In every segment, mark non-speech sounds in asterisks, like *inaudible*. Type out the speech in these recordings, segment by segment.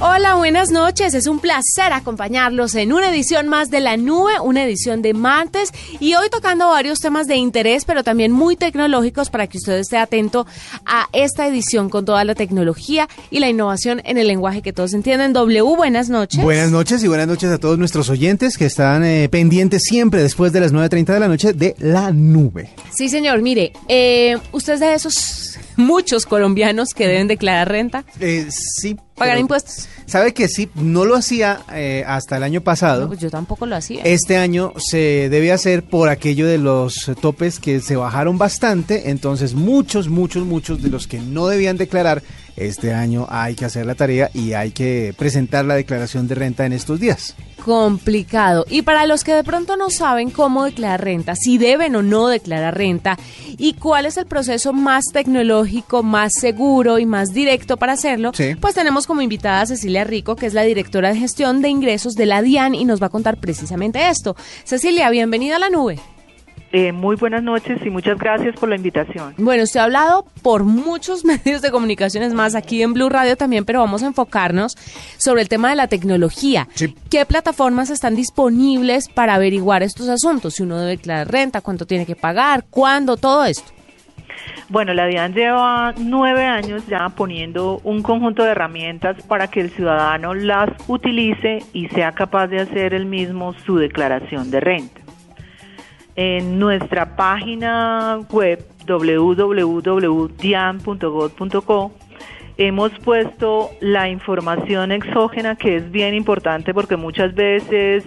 Hola, buenas noches. Es un placer acompañarlos en una edición más de La Nube, una edición de martes y hoy tocando varios temas de interés, pero también muy tecnológicos para que usted esté atento a esta edición con toda la tecnología y la innovación en el lenguaje que todos entienden. W, buenas noches. Buenas noches y buenas noches a todos nuestros oyentes que están eh, pendientes siempre después de las 9.30 de la noche de La Nube. Sí, señor. Mire, eh, usted es de esos *laughs* muchos colombianos que deben declarar renta. Eh, sí. Pagar impuestos. Sabe que sí, no lo hacía eh, hasta el año pasado. pues yo tampoco lo hacía. Este año se debe hacer por aquello de los topes que se bajaron bastante, entonces muchos, muchos, muchos de los que no debían declarar este año hay que hacer la tarea y hay que presentar la declaración de renta en estos días. Complicado. Y para los que de pronto no saben cómo declarar renta, si deben o no declarar renta y cuál es el proceso más tecnológico, más seguro y más directo para hacerlo, pues tenemos como invitada a Cecilia Rico, que es la directora de gestión de ingresos de la DIAN y nos va a contar precisamente esto. Cecilia, bienvenida a la nube. Eh, muy buenas noches y muchas gracias por la invitación. Bueno, usted ha hablado por muchos *laughs* medios de comunicaciones más aquí en Blue Radio también, pero vamos a enfocarnos sobre el tema de la tecnología. ¿Qué plataformas están disponibles para averiguar estos asuntos? Si uno debe declarar renta, cuánto tiene que pagar, cuándo, todo esto. Bueno, la DIAN lleva nueve años ya poniendo un conjunto de herramientas para que el ciudadano las utilice y sea capaz de hacer el mismo su declaración de renta. En nuestra página web www.dian.gov.co hemos puesto la información exógena que es bien importante porque muchas veces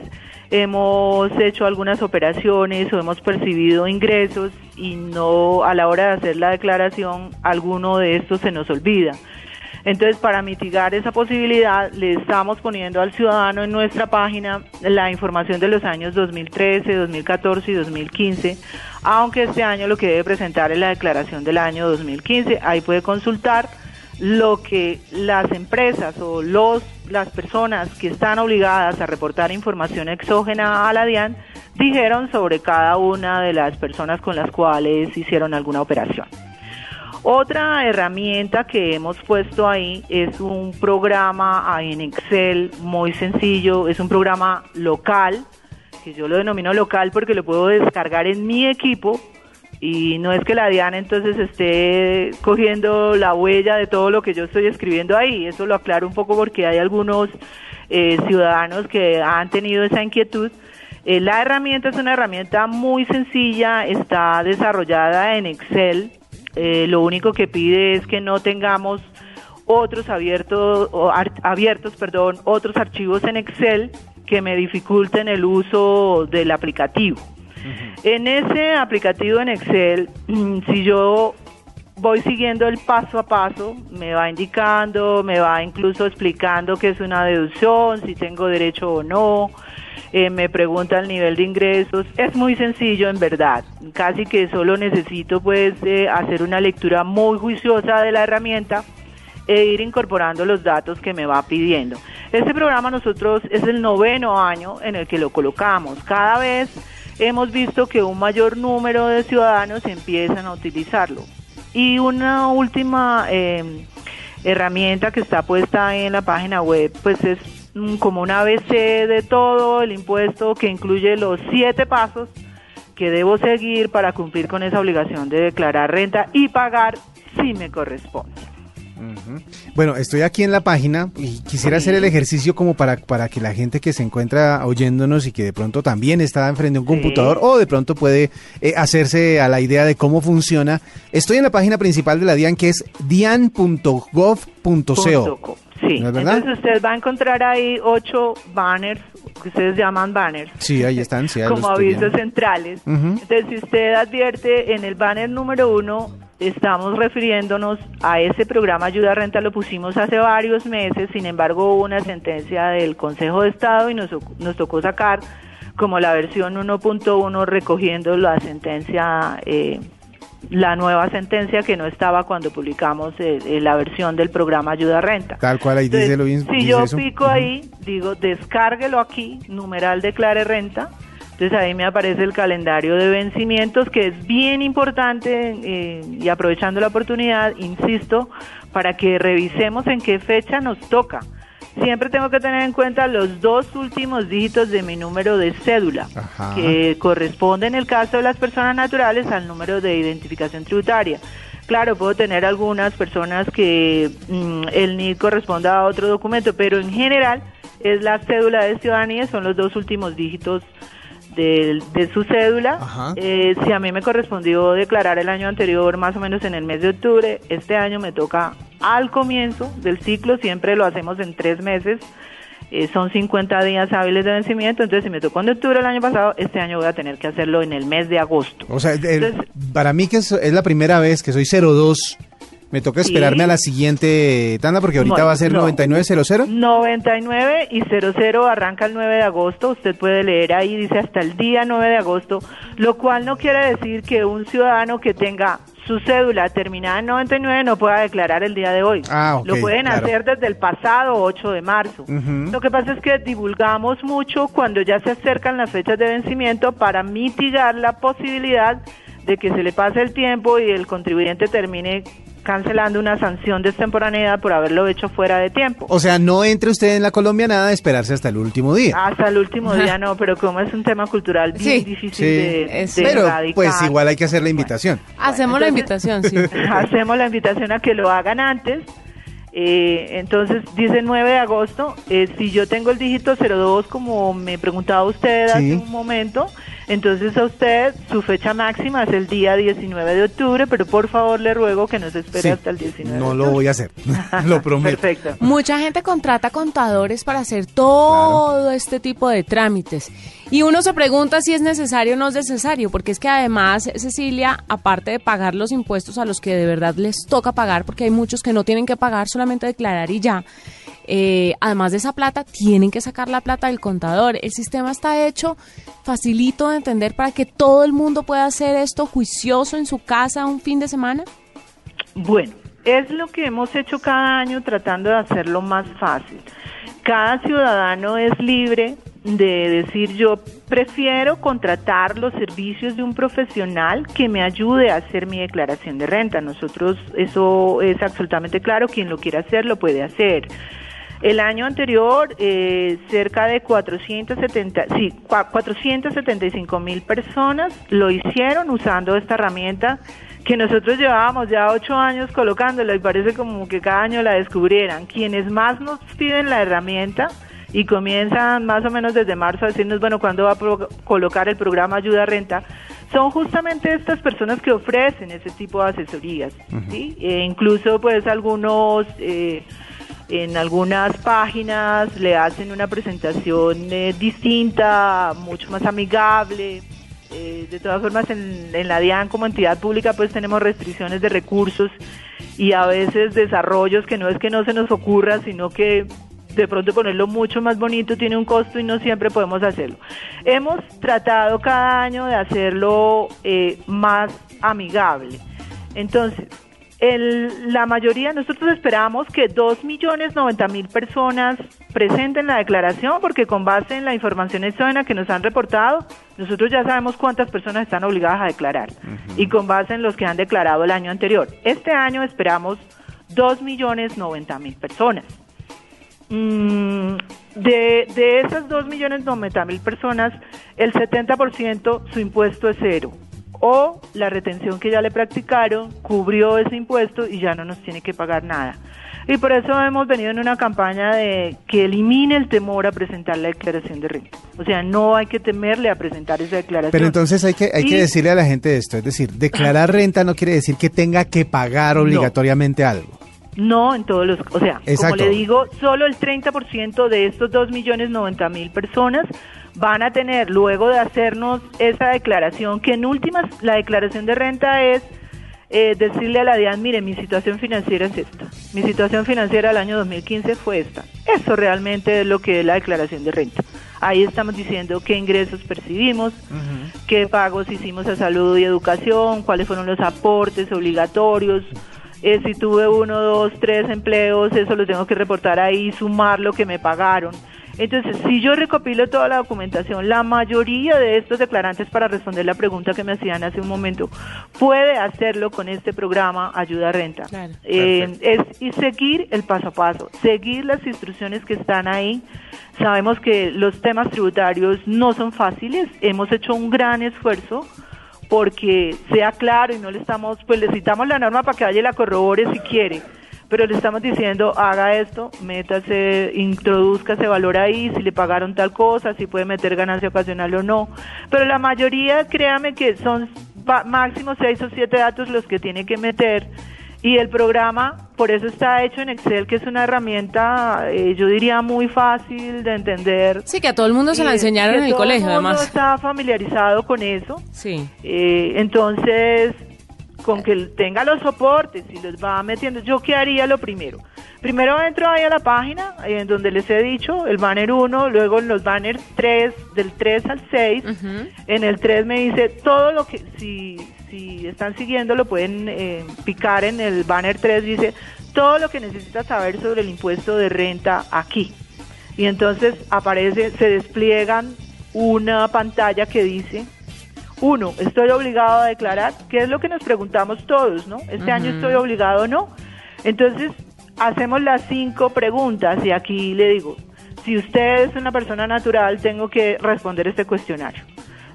hemos hecho algunas operaciones o hemos percibido ingresos y no a la hora de hacer la declaración alguno de estos se nos olvida. Entonces, para mitigar esa posibilidad, le estamos poniendo al ciudadano en nuestra página la información de los años 2013, 2014 y 2015, aunque este año lo que debe presentar es la declaración del año 2015. Ahí puede consultar lo que las empresas o los las personas que están obligadas a reportar información exógena a la DIAN dijeron sobre cada una de las personas con las cuales hicieron alguna operación. Otra herramienta que hemos puesto ahí es un programa en Excel muy sencillo, es un programa local, que yo lo denomino local porque lo puedo descargar en mi equipo y no es que la Diana entonces esté cogiendo la huella de todo lo que yo estoy escribiendo ahí, eso lo aclaro un poco porque hay algunos eh, ciudadanos que han tenido esa inquietud. Eh, la herramienta es una herramienta muy sencilla, está desarrollada en Excel, eh, lo único que pide es que no tengamos otros abiertos, o abiertos, perdón, otros archivos en Excel que me dificulten el uso del aplicativo. En ese aplicativo en Excel, *clears throat* si yo voy siguiendo el paso a paso, me va indicando, me va incluso explicando qué es una deducción, si tengo derecho o no, eh, me pregunta el nivel de ingresos. Es muy sencillo en verdad, casi que solo necesito pues eh, hacer una lectura muy juiciosa de la herramienta e ir incorporando los datos que me va pidiendo. Este programa nosotros es el noveno año en el que lo colocamos. Cada vez hemos visto que un mayor número de ciudadanos empiezan a utilizarlo. Y una última eh, herramienta que está puesta en la página web, pues es Mm, como un ABC de todo el impuesto que incluye los siete pasos que debo seguir para cumplir con esa obligación de declarar renta y pagar si me corresponde. Bueno, estoy aquí en la página y quisiera hacer el ejercicio como para, para que la gente que se encuentra oyéndonos y que de pronto también está enfrente de un computador o de pronto puede eh, hacerse a la idea de cómo funciona. Estoy en la página principal de la DIAN que es dian.gov.co. Sí, entonces usted va a encontrar ahí ocho banners, que ustedes llaman banners. Sí, ahí están, sí, Como avisos centrales. Entonces, si usted advierte en el banner número uno, estamos refiriéndonos a ese programa Ayuda a Renta, lo pusimos hace varios meses, sin embargo hubo una sentencia del Consejo de Estado y nos, nos tocó sacar como la versión 1.1 recogiendo la sentencia eh, la nueva sentencia que no estaba cuando publicamos eh, eh, la versión del programa Ayuda a Renta. Tal cual ahí dice lo mismo. Si dice yo eso. pico ahí, digo, descárguelo aquí, numeral declare renta. Entonces ahí me aparece el calendario de vencimientos, que es bien importante eh, y aprovechando la oportunidad, insisto, para que revisemos en qué fecha nos toca. Siempre tengo que tener en cuenta los dos últimos dígitos de mi número de cédula, Ajá. que corresponde en el caso de las personas naturales al número de identificación tributaria. Claro, puedo tener algunas personas que mm, el NID corresponda a otro documento, pero en general es la cédula de ciudadanía, son los dos últimos dígitos de, de su cédula. Eh, si a mí me correspondió declarar el año anterior, más o menos en el mes de octubre, este año me toca al comienzo del ciclo, siempre lo hacemos en tres meses. eh, son 50 días hábiles de vencimiento, entonces si me tocó en octubre el año pasado, este año voy a tener que hacerlo en el mes de agosto. O sea, el- Entonces- para mí que es, es la primera vez que soy 02, me toca Sí. esperarme a la siguiente tanda porque ahorita No, va a ser no. 9900. 99 y 00 arranca el 9 de agosto. Usted puede leer ahí, dice hasta el día 9 de agosto, lo cual no quiere decir que un ciudadano que tenga su cédula terminada en 99 no pueda declarar el día de hoy. Ah, lo pueden claro. hacer desde el pasado 8 de marzo. Lo que pasa es que divulgamos mucho cuando ya se acercan las fechas de vencimiento para mitigar la posibilidad de que se le pase el tiempo y el contribuyente termine cancelando una sanción de extemporaneidad por haberlo hecho fuera de tiempo. O sea, no entre usted en la Colombia nada de esperarse hasta el último día. Hasta el último día no, pero como es un tema cultural bien Sí, difícil Sí, de, es- de pero erradicar, pues igual hay que hacer la invitación. Hacemos la entonces- invitación, sí. *laughs* hacemos la invitación a que lo hagan antes. Eh, entonces dice 9 de agosto. Eh, si yo tengo el dígito 02, como me preguntaba usted Sí. hace un momento, entonces a usted su fecha máxima es el día 19 de octubre, pero por favor le ruego que no se espere Sí, hasta el 19 no de lo octubre. voy a hacer, *laughs* lo prometo. Perfecto. Mucha gente contrata contadores para hacer todo este tipo de trámites. Y uno se pregunta si es necesario o no es necesario, porque es que además, Cecilia, aparte de pagar los impuestos a los que de verdad les toca pagar, porque hay muchos que no tienen que pagar, solamente declarar y ya, eh, además de esa plata, tienen que sacar la plata del contador. El sistema está hecho facilito de entender para que todo el mundo pueda hacer esto juicioso en su casa un fin de semana. Bueno, es lo que hemos hecho cada año tratando de hacerlo más fácil. Cada ciudadano es libre de decir yo prefiero contratar los servicios de un profesional que me ayude a hacer mi declaración de renta. Nosotros eso es absolutamente claro, quien lo quiera hacer lo puede hacer. El año anterior, eh, cerca de 470, sí, cua- 475 mil personas lo hicieron usando esta herramienta que nosotros llevábamos ya ocho años colocándola y parece como que cada año la descubrieran. Quienes más nos piden la herramienta y comienzan más o menos desde marzo a decirnos, bueno, ¿cuándo va a colocar el programa Ayuda a Renta? Son justamente estas personas que ofrecen ese tipo de asesorías, ¿sí? E incluso pues algunos... Eh, en algunas páginas le hacen una presentación eh, distinta, mucho más amigable. Eh, de todas formas, en, en la DIAN como entidad pública pues tenemos restricciones de recursos y a veces desarrollos que no es que no se nos ocurra, sino que de pronto ponerlo mucho más bonito tiene un costo y no siempre podemos hacerlo. Hemos tratado cada año de hacerlo eh, más amigable. Entonces, el- la mayoría, nosotros esperamos que 2.090.000 personas presenten la declaración porque con base en la información externa que nos han reportado, nosotros ya sabemos cuántas personas están obligadas a declarar y con base en los que han declarado el año anterior. Este año esperamos 2.090.000 personas. Mm, de, de esas 2.090.000 personas, el 70% su impuesto es cero. O la retención que ya le practicaron cubrió ese impuesto y ya no nos tiene que pagar nada. Y por eso hemos venido en una campaña de que elimine el temor a presentar la declaración de renta. O sea, no hay que temerle a presentar esa declaración. Pero entonces hay que, hay que decirle a la gente esto, es decir, declarar *clears throat* renta no quiere decir que tenga que pagar No. obligatoriamente algo. No en todos los, o sea, Exacto. como le digo, solo el 30% de estos 2.090.000 personas van a tener, luego de hacernos esa declaración, que en últimas la declaración de renta es eh, decirle a la DIAN, mire, mi situación financiera es esta, mi situación financiera del año 2015 fue esta. Eso realmente es lo que es la declaración de renta. Ahí estamos diciendo qué ingresos percibimos, qué pagos hicimos a salud y educación, cuáles fueron los aportes obligatorios, eh, si tuve uno, dos, tres empleos, eso lo tengo que reportar ahí, sumar lo que me pagaron. Entonces, si yo recopilo toda la documentación, la mayoría de estos declarantes, para responder la pregunta que me hacían hace un momento, puede hacerlo con este programa Ayuda Renta. Eh, es y seguir el paso a paso, seguir las instrucciones que están ahí. Sabemos que los temas tributarios no son fáciles, hemos hecho un gran esfuerzo porque sea claro y no le estamos, pues le citamos la norma para que vaya y la corrobore si quiere pero le estamos diciendo haga esto, métase, introduzca ese valor ahí, si le pagaron tal cosa, si puede meter ganancia ocasional o no. Pero la mayoría, créame que son máximo seis o siete datos los que tiene que meter. Y el programa, por eso está hecho en Excel, que es una herramienta, eh, yo diría, muy fácil de entender. Sí, que a todo el mundo se la enseñaron en el colegio, además. Todo el mundo está familiarizado con eso. Sí. Eh, entonces, con que tenga los soportes y los va metiendo, ¿yo qué haría lo primero? Primero entro ahí a la página, en donde les he dicho, el banner 1, luego en los banners 3, del 3 al 6. En el 3 me dice todo lo que, si, si están siguiendo, lo pueden eh, picar en el banner 3, dice todo lo que necesitas saber sobre el impuesto de renta aquí. Y entonces aparece, se despliegan una pantalla que dice uno, ¿estoy obligado a declarar? ¿Qué es lo que nos preguntamos todos, no? ¿Este año estoy obligado o no? Entonces, hacemos las cinco preguntas y aquí le digo, si usted es una persona natural, tengo que responder este cuestionario.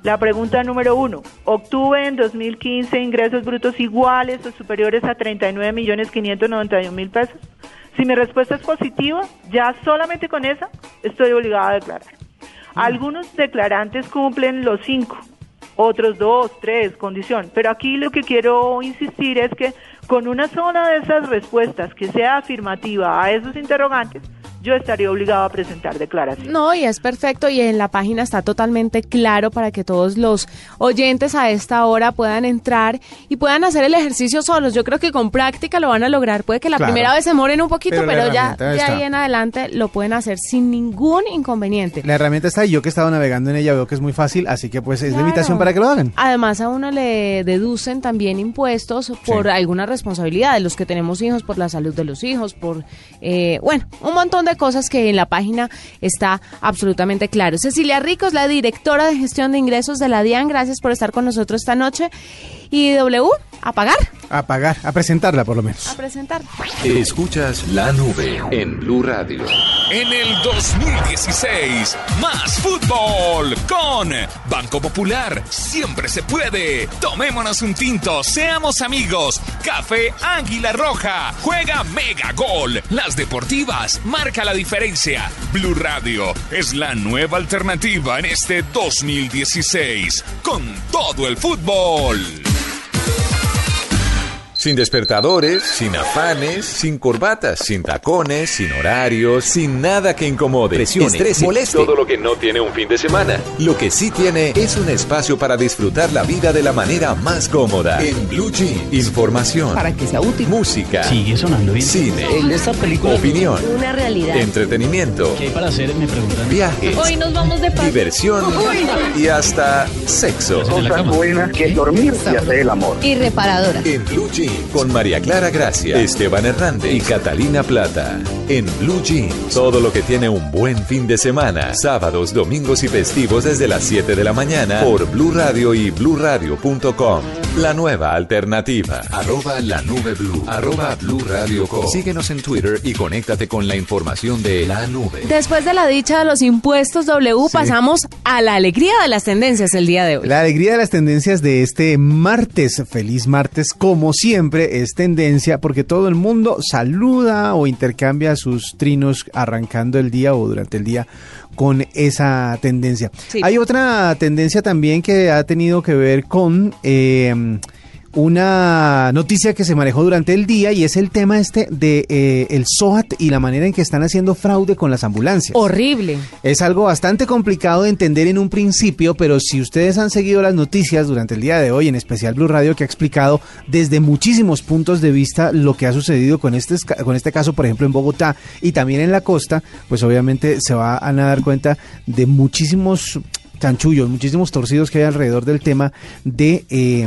La pregunta número uno, ¿obtuve en 2015 ingresos brutos iguales o superiores a 39 millones 591 mil pesos? Si mi respuesta es positiva, ya solamente con esa estoy obligado a declarar. Algunos declarantes cumplen los cinco, otros dos, tres, condición. Pero aquí lo que quiero insistir es que con una sola de esas respuestas que sea afirmativa a esos interrogantes, yo estaría obligado a presentar declaración. No, y es perfecto y en la página está totalmente claro para que todos los oyentes a esta hora puedan entrar y puedan hacer el ejercicio solos. Yo creo que con práctica lo van a lograr. Puede que la primera vez se moren un poquito, pero, ya de ahí en adelante lo pueden hacer sin ningún inconveniente. La herramienta está y yo que he estado navegando en ella veo que es muy fácil, así que pues es la invitación para que lo hagan. Además a uno le deducen también impuestos por alguna responsabilidad de los que tenemos hijos, por la salud de los hijos, por, eh, bueno, un montón de cosas que en la página está absolutamente claro. Cecilia Ricos, la directora de gestión de ingresos de la DIAN, gracias por estar con nosotros esta noche. Y W, a pagar. A pagar, a presentarla por lo menos. A presentar. Escuchas la nube en Blue Radio. En el 2016, más fútbol con Banco Popular. Siempre se puede. Tomémonos un tinto, seamos amigos. Café Águila Roja. Juega Mega Gol. Las deportivas marca la diferencia. Blue Radio es la nueva alternativa en este 2016 con todo el fútbol. Sin despertadores, sin afanes, sin corbatas, sin tacones, sin horarios, sin nada que incomode, presione, estrese, moleste. Todo lo que no tiene un fin de semana. Lo que sí tiene es un espacio para disfrutar la vida de la manera más cómoda. En Blue Jeans, información. Para que sea útil. Música. Sigue sonando bien. Cine. En esta película. Opinión. Una realidad. Entretenimiento. ¿Qué hay para hacer? Me preguntan. Viajes. Hoy nos vamos de Diversión. Y hasta sexo. Cosas buenas que dormir y hacer el amor. Y reparadora. En Blue Jeans, con María Clara Gracia, Esteban Hernández y Catalina Plata. En Blue Jeans, todo lo que tiene un buen fin de semana. Sábados, domingos y festivos desde las 7 de la mañana por Blue Radio y bluradio.com. La nueva alternativa. Arroba la nube blue. Arroba Blue Radio Com. Síguenos en Twitter y conéctate con la información de la nube. Después de la dicha de los impuestos W, pasamos a la alegría de las tendencias el día de hoy. La alegría de las tendencias de este martes. Feliz martes, como siempre, es tendencia porque todo el mundo saluda o intercambia sus trinos arrancando el día o durante el día con esa tendencia. Sí. Hay otra tendencia también que ha tenido que ver con... eh, una noticia que se manejó durante el día y es el tema este de eh, el SOAT y la manera en que están haciendo fraude con las ambulancias. Horrible. Es algo bastante complicado de entender en un principio, pero si ustedes han seguido las noticias durante el día de hoy, en especial Blue Radio, que ha explicado desde muchísimos puntos de vista lo que ha sucedido con este, con este caso, por ejemplo, en Bogotá y también en la costa, pues obviamente se van a dar cuenta de muchísimos chanchullos, muchísimos torcidos que hay alrededor del tema de eh,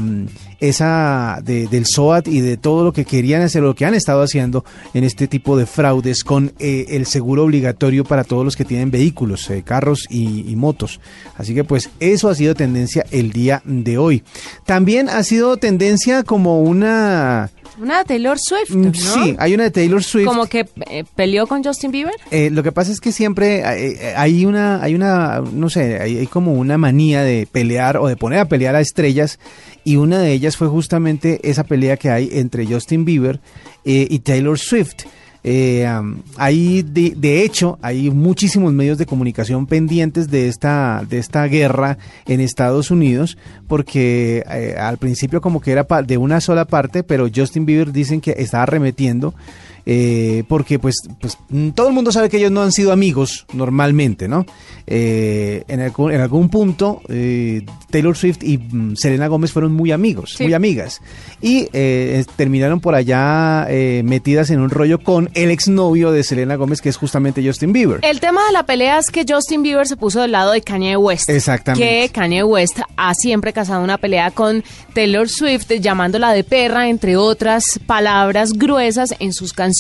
esa de- del SOAT y de todo lo que querían hacer, lo que han estado haciendo en este tipo de fraudes con eh, el seguro obligatorio para todos los que tienen vehículos, eh, carros y motos. Así que pues eso ha sido tendencia el día de hoy. También ha sido tendencia como una... Una de Taylor Swift, mm, ¿no? Sí, hay una de Taylor Swift. Como que eh, peleó con Justin Bieber. Eh, lo que pasa es que siempre eh, eh, hay una, hay una, no sé, hay, hay como una manía de pelear o de poner a pelear a estrellas y una de ellas fue justamente esa pelea que hay entre Justin Bieber eh, y Taylor Swift. Eh, hay de, hecho hay muchísimos medios de comunicación pendientes de esta de esta guerra en Estados Unidos porque eh, al principio como que era de una sola parte pero Justin Bieber dicen que estaba arremetiendo eh, porque pues, pues mm, todo el mundo sabe que ellos no han sido amigos normalmente, ¿no? Eh, en, algún, en algún punto eh, Taylor Swift y mm, Selena Gómez fueron muy amigos, Sí. muy amigas, y eh, terminaron por allá eh, metidas en un rollo con el exnovio de Selena Gómez, que es justamente Justin Bieber. El tema de la pelea es que Justin Bieber se puso del lado de Kanye West. Exactamente. Que Kanye West ha siempre casado una pelea con Taylor Swift, llamándola de perra, entre otras palabras gruesas en sus canciones.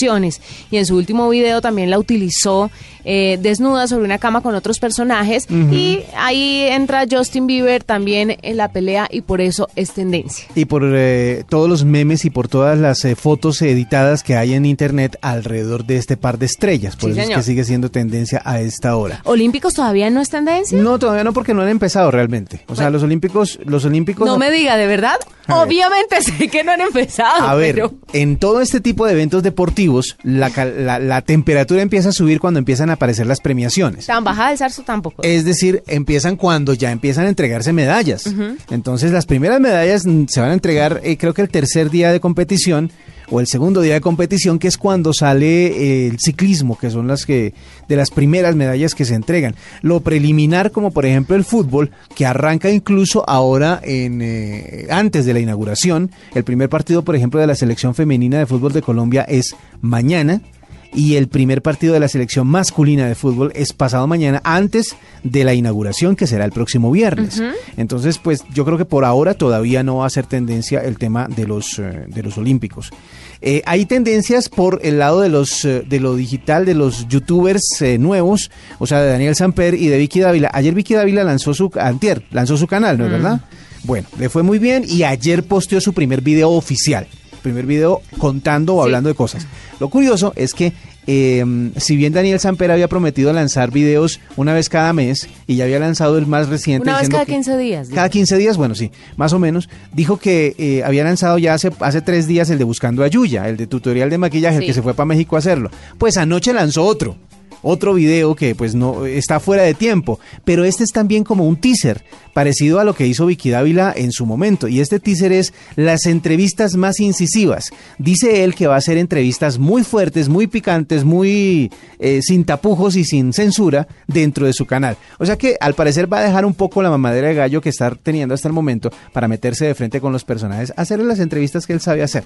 Y en su último video también la utilizó eh, desnuda sobre una cama con otros personajes. Y ahí entra Justin Bieber también en la pelea y por eso es tendencia. Y por eh, todos los memes y por todas las eh, fotos editadas que hay en internet alrededor de este par de estrellas. Por Sí, eso es que sigue siendo tendencia a esta hora. ¿Olímpicos todavía no es tendencia? No, todavía no, porque no han empezado realmente. O sea, los olímpicos, los olímpicos. No me diga, ¿de verdad? A ver. Obviamente sé que no han empezado. A ver, pero- en todo este tipo de eventos deportivos, la, la, la temperatura empieza a subir cuando empiezan a aparecer las premiaciones. Tan baja del zarzo tampoco. Es decir, empiezan cuando ya empiezan a entregarse medallas. Entonces, las primeras medallas mm, se van a entregar, eh, creo que el tercer día de competición o el segundo día de competición, que es cuando sale eh, el ciclismo, que son las que de las primeras medallas que se entregan. Lo preliminar, como por ejemplo el fútbol, que arranca incluso ahora en eh, antes de la inauguración. El primer partido, por ejemplo, de la selección femenina de fútbol de Colombia es mañana y el primer partido de la selección masculina de fútbol es pasado mañana antes de la inauguración que será el próximo viernes. Entonces, pues yo creo que por ahora todavía no va a ser tendencia el tema de los eh, de los olímpicos. Eh, hay tendencias por el lado de los eh, de lo digital de los youtubers eh, nuevos, o sea, de Daniel Samper y de Vicky Dávila. Ayer Vicky Dávila lanzó su antier, lanzó su canal, ¿no es verdad? Bueno, le fue muy bien y ayer posteó su primer video oficial primer video contando o Sí. hablando de cosas. Lo curioso es que eh, si bien Daniel Samper había prometido lanzar videos una vez cada mes y ya había lanzado el más reciente. Una vez cada que- 15 días. Cada dice. 15 días, bueno, sí, más o menos. Dijo que eh, había lanzado ya hace, hace tres días el de Buscando a Yuya, el de tutorial de maquillaje, el que se fue para México a hacerlo. Pues anoche lanzó otro. Otro video que pues no está fuera de tiempo, pero este es también como un teaser, parecido a lo que hizo Vicky Dávila en su momento. Y este teaser es las entrevistas más incisivas. Dice él que va a hacer entrevistas muy fuertes, muy picantes, muy eh, sin tapujos y sin censura dentro de su canal. O sea que al parecer va a dejar un poco la mamadera de gallo que está teniendo hasta el momento para meterse de frente con los personajes, hacerle las entrevistas que él sabe hacer.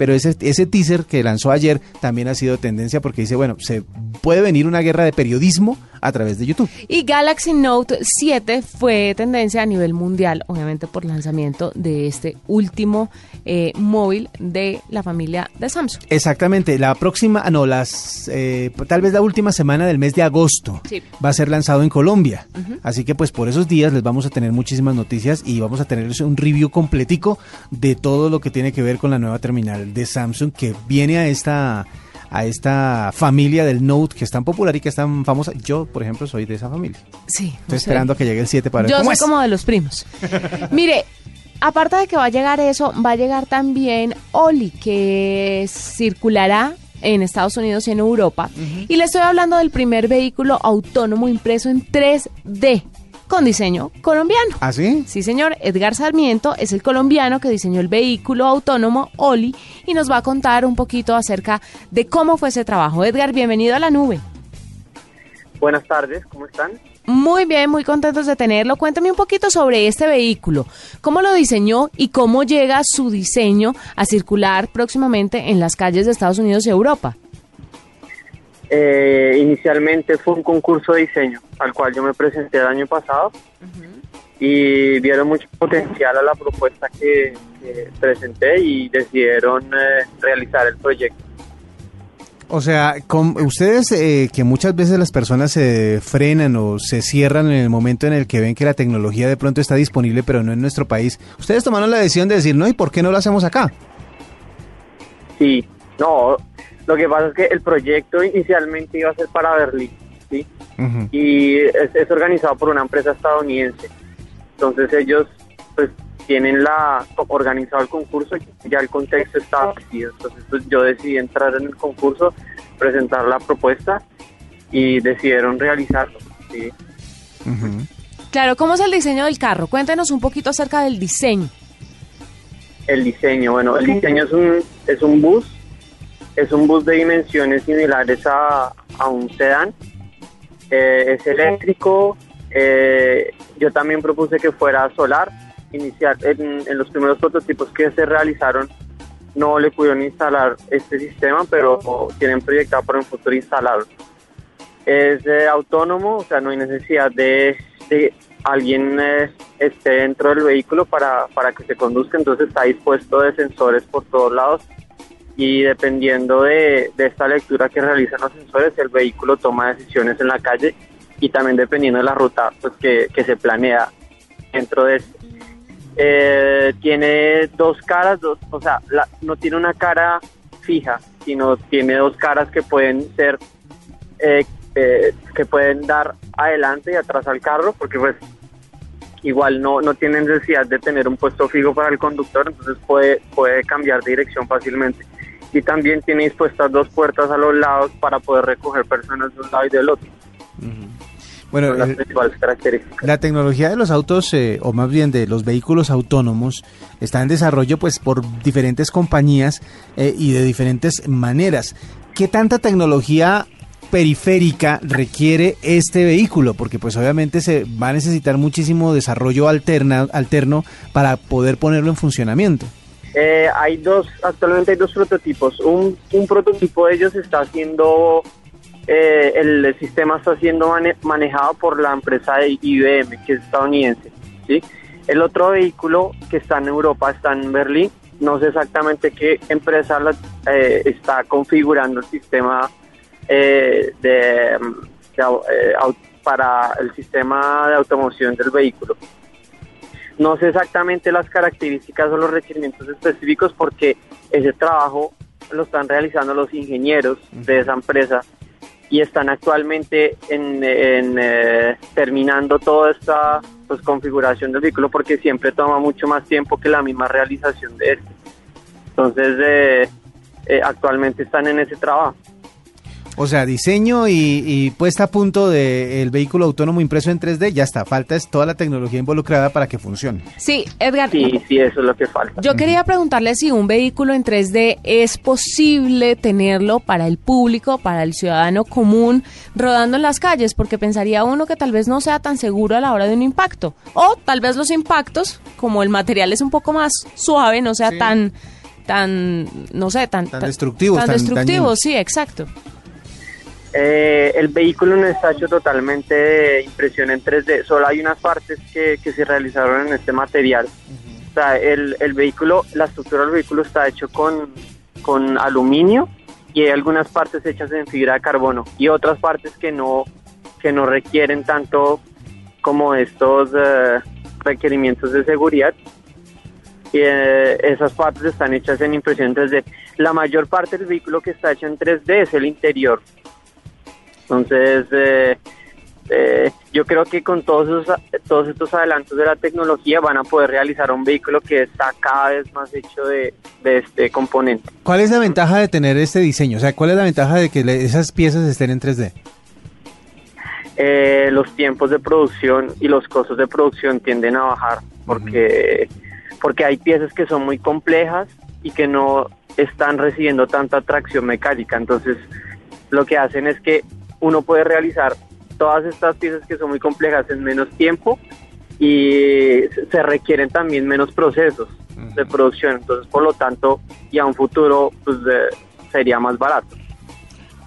Pero ese, ese teaser que lanzó ayer también ha sido tendencia porque dice, bueno, se puede venir una guerra de periodismo a través de YouTube. Y Galaxy Note 7 fue tendencia a nivel mundial, obviamente por lanzamiento de este último eh, móvil de la familia de Samsung. Exactamente, la próxima, ah, no, las, eh, tal vez la última semana del mes de agosto Sí. va a ser lanzado en Colombia. Así que pues por esos días les vamos a tener muchísimas noticias y vamos a tenerles un review completico de todo lo que tiene que ver con la nueva terminal de Samsung que viene a esta a esta familia del Note que es tan popular y que es tan famosa. Yo, por ejemplo, soy de esa familia. Sí. Estoy esperando a que llegue el 7 para ver Yo cómo soy es. como de los primos. *laughs* Mire, aparte de que va a llegar eso, va a llegar también Oli, que circulará en Estados Unidos y en Europa. Y le estoy hablando del primer vehículo autónomo impreso en 3D. Con diseño colombiano. ¿Ah, sí? Sí, señor. Edgar Sarmiento es el colombiano que diseñó el vehículo autónomo Oli y nos va a contar un poquito acerca de cómo fue ese trabajo. Edgar, bienvenido a la nube. Buenas tardes, ¿cómo están? Muy bien, muy contentos de tenerlo. Cuéntame un poquito sobre este vehículo. ¿Cómo lo diseñó y cómo llega su diseño a circular próximamente en las calles de Estados Unidos y Europa? Eh, inicialmente fue un concurso de diseño al cual yo me presenté el año pasado y vieron mucho potencial a la propuesta que, que presenté y decidieron eh, realizar el proyecto. O sea, con, ustedes eh, que muchas veces las personas se frenan o se cierran en el momento en el que ven que la tecnología de pronto está disponible pero no en nuestro país, ustedes tomaron la decisión de decir, no, ¿y por qué no lo hacemos acá? Sí, no, lo que pasa es que el proyecto inicialmente iba a ser para Berlín, ¿sí? Y es, es organizado por una empresa estadounidense. Entonces ellos pues tienen la organizado el concurso y ya el contexto está decidido. Entonces pues, yo decidí entrar en el concurso, presentar la propuesta y decidieron realizarlo. ¿sí? Claro, ¿cómo es el diseño del carro? Cuéntenos un poquito acerca del diseño. El diseño, bueno, el diseño es un, es un bus, es un bus de dimensiones similares a, a un sedán, Eh, es eléctrico, eh, yo también propuse que fuera solar, inicial, en, en los primeros prototipos que se realizaron no le pudieron instalar este sistema, pero tienen proyectado para un futuro instalarlo. Es eh, autónomo, o sea, no hay necesidad de, de alguien esté dentro del vehículo para, para que se conduzca, entonces está dispuesto de sensores por todos lados y dependiendo de, de esta lectura que realizan los sensores, el vehículo toma decisiones en la calle y también dependiendo de la ruta pues, que, que se planea dentro de este. Eh, tiene dos caras, dos, o sea, la- no tiene una cara fija, sino tiene dos caras que pueden ser, eh, eh, que pueden dar adelante y atrás al carro, porque pues igual no, no tiene necesidad de tener un puesto fijo para el conductor, entonces puede, puede cambiar dirección fácilmente. Y también tiene dispuestas dos puertas a los lados para poder recoger personas de un lado y del otro. Bueno, las el- principales características. La tecnología de los autos, eh, o más bien de los vehículos autónomos, está en desarrollo pues por diferentes compañías eh, y de diferentes maneras. ¿Qué tanta tecnología periférica requiere este vehículo? Porque pues obviamente se va a necesitar muchísimo desarrollo alterna, alterno para poder ponerlo en funcionamiento. Eh, hay dos, actualmente hay dos prototipos. Un, un prototipo de ellos está siendo, eh, el, sistema está siendo mane- manejado por la empresa de IBM, que es estadounidense. ¿sí? El otro vehículo que está en Europa, está en Berlín. No sé exactamente qué empresa eh, está configurando el sistema eh, de, mm, de eh, para el sistema de automoción del vehículo. No sé exactamente las características o los requerimientos específicos porque ese trabajo lo están realizando los ingenieros de esa empresa y están actualmente en, en, eh, terminando toda esta pues, configuración del vehículo porque siempre toma mucho más tiempo que la misma realización de este. Entonces, eh, eh, actualmente están en ese trabajo. O sea, diseño y, y puesta a punto del vehículo autónomo impreso en 3D, ya está. Falta es toda la tecnología involucrada para que funcione. Sí, Edgar. Sí, sí, eso es lo que falta. Yo quería preguntarle si un vehículo en 3D es posible tenerlo para el público, para el ciudadano común, rodando en las calles, porque pensaría uno que tal vez no sea tan seguro a la hora de un impacto. O tal vez los impactos, como el material es un poco más suave, no sea Sí. tan, tan, no sé, tan, Tan destructivos, Tan tan destructivos, dañinos. sí, exacto. Eh, el vehículo no está hecho totalmente de impresión en 3D, solo hay unas partes que, que se realizaron en este material. O sea, el, el vehículo, la estructura del vehículo está hecho con, con aluminio y hay algunas partes hechas en fibra de carbono y otras partes que no, que no requieren tanto como estos eh, requerimientos de seguridad. Y, eh, esas partes están hechas en impresión en 3D. La mayor parte del vehículo que está hecho en 3D es el interior. Entonces, eh, eh, yo creo que con todos, esos, todos estos adelantos de la tecnología van a poder realizar un vehículo que está cada vez más hecho de, de este componente. ¿Cuál es la ventaja de tener este diseño? O sea, ¿cuál es la ventaja de que esas piezas estén en 3D? eh, los tiempos de producción y los costos de producción tienden a bajar porque, porque hay piezas que son muy complejas y que no están recibiendo tanta tracción mecánica. Entonces, lo que hacen es que uno puede realizar todas estas piezas que son muy complejas en menos tiempo y se requieren también menos procesos de producción. Entonces, por lo tanto, y a un futuro, pues eh, sería más barato.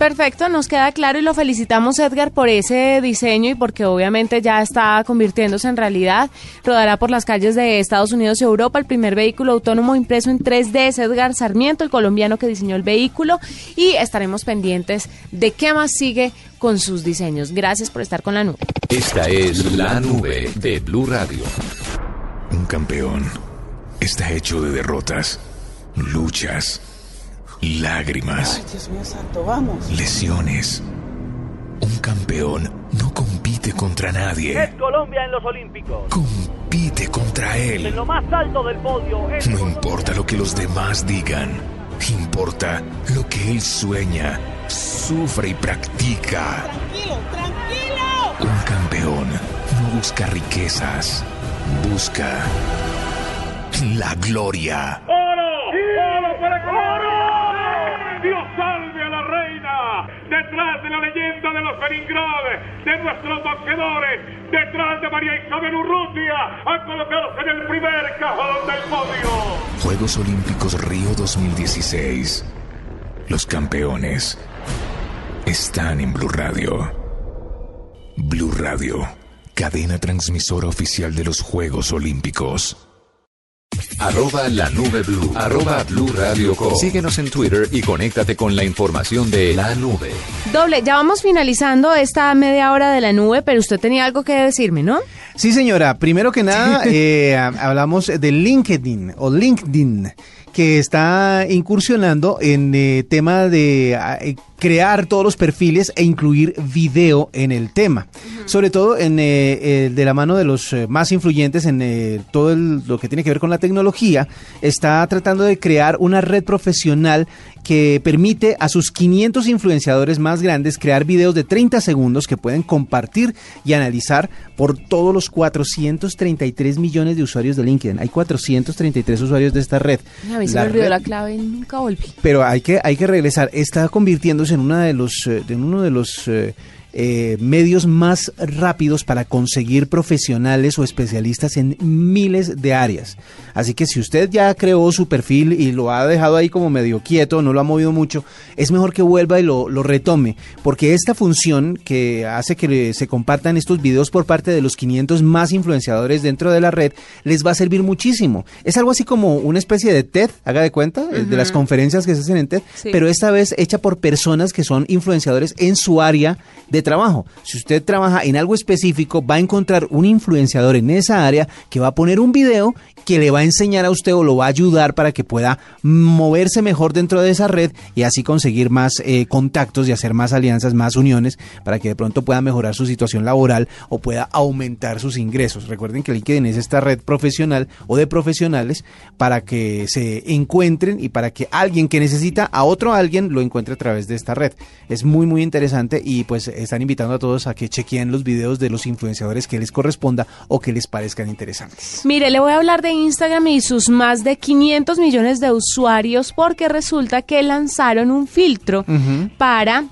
Perfecto, nos queda claro y lo felicitamos Edgar por ese diseño y porque obviamente ya está convirtiéndose en realidad. Rodará por las calles de Estados Unidos y Europa el primer vehículo autónomo impreso en 3D es Edgar Sarmiento, el colombiano que diseñó el vehículo y estaremos pendientes de qué más sigue con sus diseños. Gracias por estar con la nube. Esta es la nube de Blue Radio. Un campeón está hecho de derrotas, luchas, lágrimas, Dios mío santo, vamos. lesiones. Un campeón no compite contra nadie, Colombia en los Olímpicos. compite contra él. En lo más alto del podio es No importa lo que los demás digan, importa lo que él sueña, sufre y practica. Tranquilo, tranquilo. Un campeón no busca riquezas, busca la gloria. ¡Oro! ¡Oro para Colombia! Detrás de la leyenda de los Beningrad, de nuestros boxeadores, detrás de María Isabel Urrutia, a colocarse en el primer cajón del podio. Juegos Olímpicos Río 2016. Los campeones están en Blue Radio. Blue Radio, cadena transmisora oficial de los Juegos Olímpicos. Arroba la nube blue. Arroba blue radio com. Síguenos en Twitter y conéctate con la información de la nube. Doble, ya vamos finalizando esta media hora de la nube, pero usted tenía algo que decirme, ¿no? Sí, señora. Primero que nada, *laughs* eh, hablamos de LinkedIn o LinkedIn, que está incursionando en eh, tema de eh, crear todos los perfiles e incluir video en el tema. Sobre todo en, eh, eh, de la mano de los más influyentes en eh, todo el- lo que tiene que ver con la tecnología, está tratando de crear una red profesional que permite a sus 500 influenciadores más grandes crear videos de 30 segundos que pueden compartir y analizar por todos los 433 millones de usuarios de LinkedIn. Hay 433 usuarios de esta red. A mí se La me olvidó red- la clave y nunca volví. pero hay que, hay que regresar. Está convirtiéndose en, una de los, eh, en uno de los eh, eh, medios más rápidos para conseguir profesionales o especialistas en miles de áreas. Así que si usted ya creó su perfil y lo ha dejado ahí como medio quieto, no lo ha movido mucho, es mejor que vuelva y lo, lo retome, porque esta función que hace que se compartan estos videos por parte de los 500 más influenciadores dentro de la red les va a servir muchísimo. Es algo así como una especie de TED, haga de cuenta, eh, de las conferencias que se hacen en TED, Sí. pero esta vez hecha por personas que son influenciadores en su área de trabajo. Si usted trabaja en algo específico, va a encontrar un influenciador en esa área que va a poner un video que le va a enseñar a usted o lo va a ayudar para que pueda moverse mejor dentro de esa red y así conseguir más eh, contactos y hacer más alianzas, más uniones para que de pronto pueda mejorar su situación laboral o pueda aumentar sus ingresos. Recuerden que LinkedIn es esta red profesional o de profesionales para que se encuentren y para que alguien que necesita a otro alguien lo encuentre a través de esta red. Es muy muy interesante y pues están invitando a todos a que chequeen los videos de los influenciadores que les corresponda o que les parezcan interesantes. Mire, le voy a hablar de Instagram y sus más de 500 millones de usuarios porque resulta que lanzaron un filtro para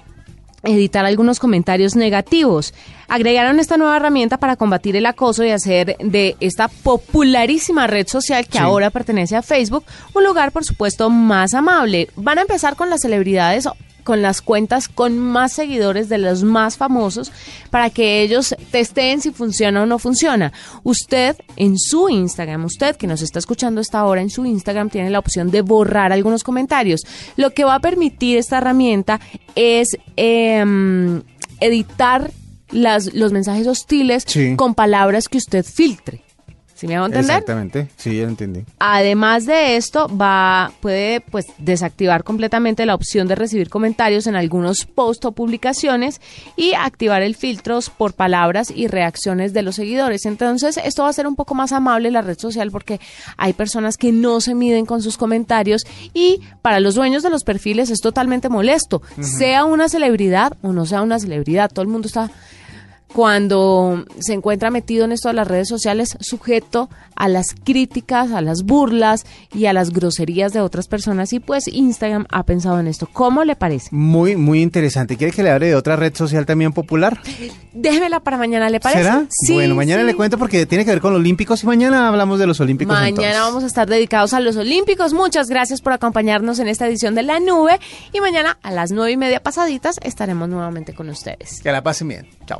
editar algunos comentarios negativos. Agregaron esta nueva herramienta para combatir el acoso y hacer de esta popularísima red social que Sí. ahora pertenece a Facebook un lugar, por supuesto, más amable. Van a empezar con las celebridades con las cuentas con más seguidores de los más famosos para que ellos testeen si funciona o no funciona. Usted en su Instagram, usted que nos está escuchando hasta ahora en su Instagram tiene la opción de borrar algunos comentarios. Lo que va a permitir esta herramienta es em, editar las, los mensajes hostiles Sí. con palabras que usted filtre. ¿Sí me hago entender? Exactamente, sí, ya lo entendí. Además de esto, va puede pues desactivar completamente la opción de recibir comentarios en algunos posts o publicaciones y activar el filtros por palabras y reacciones de los seguidores. Entonces, esto va a ser un poco más amable la red social porque hay personas que no se miden con sus comentarios y para los dueños de los perfiles es totalmente molesto, sea una celebridad o no sea una celebridad, todo el mundo está cuando se encuentra metido en esto de las redes sociales, sujeto a las críticas, a las burlas y a las groserías de otras personas. Y pues Instagram ha pensado en esto. ¿Cómo le parece? Muy, muy interesante. ¿Quiere que le hable de otra red social también popular? Déjemela para mañana, ¿le parece? ¿Será? Sí, bueno, mañana sí. le cuento porque tiene que ver con los Olímpicos y mañana hablamos de los Olímpicos. Mañana entonces. vamos a estar dedicados a los Olímpicos. Muchas gracias por acompañarnos en esta edición de La Nube. Y mañana a las nueve y media pasaditas estaremos nuevamente con ustedes. Que la pasen bien. Chao.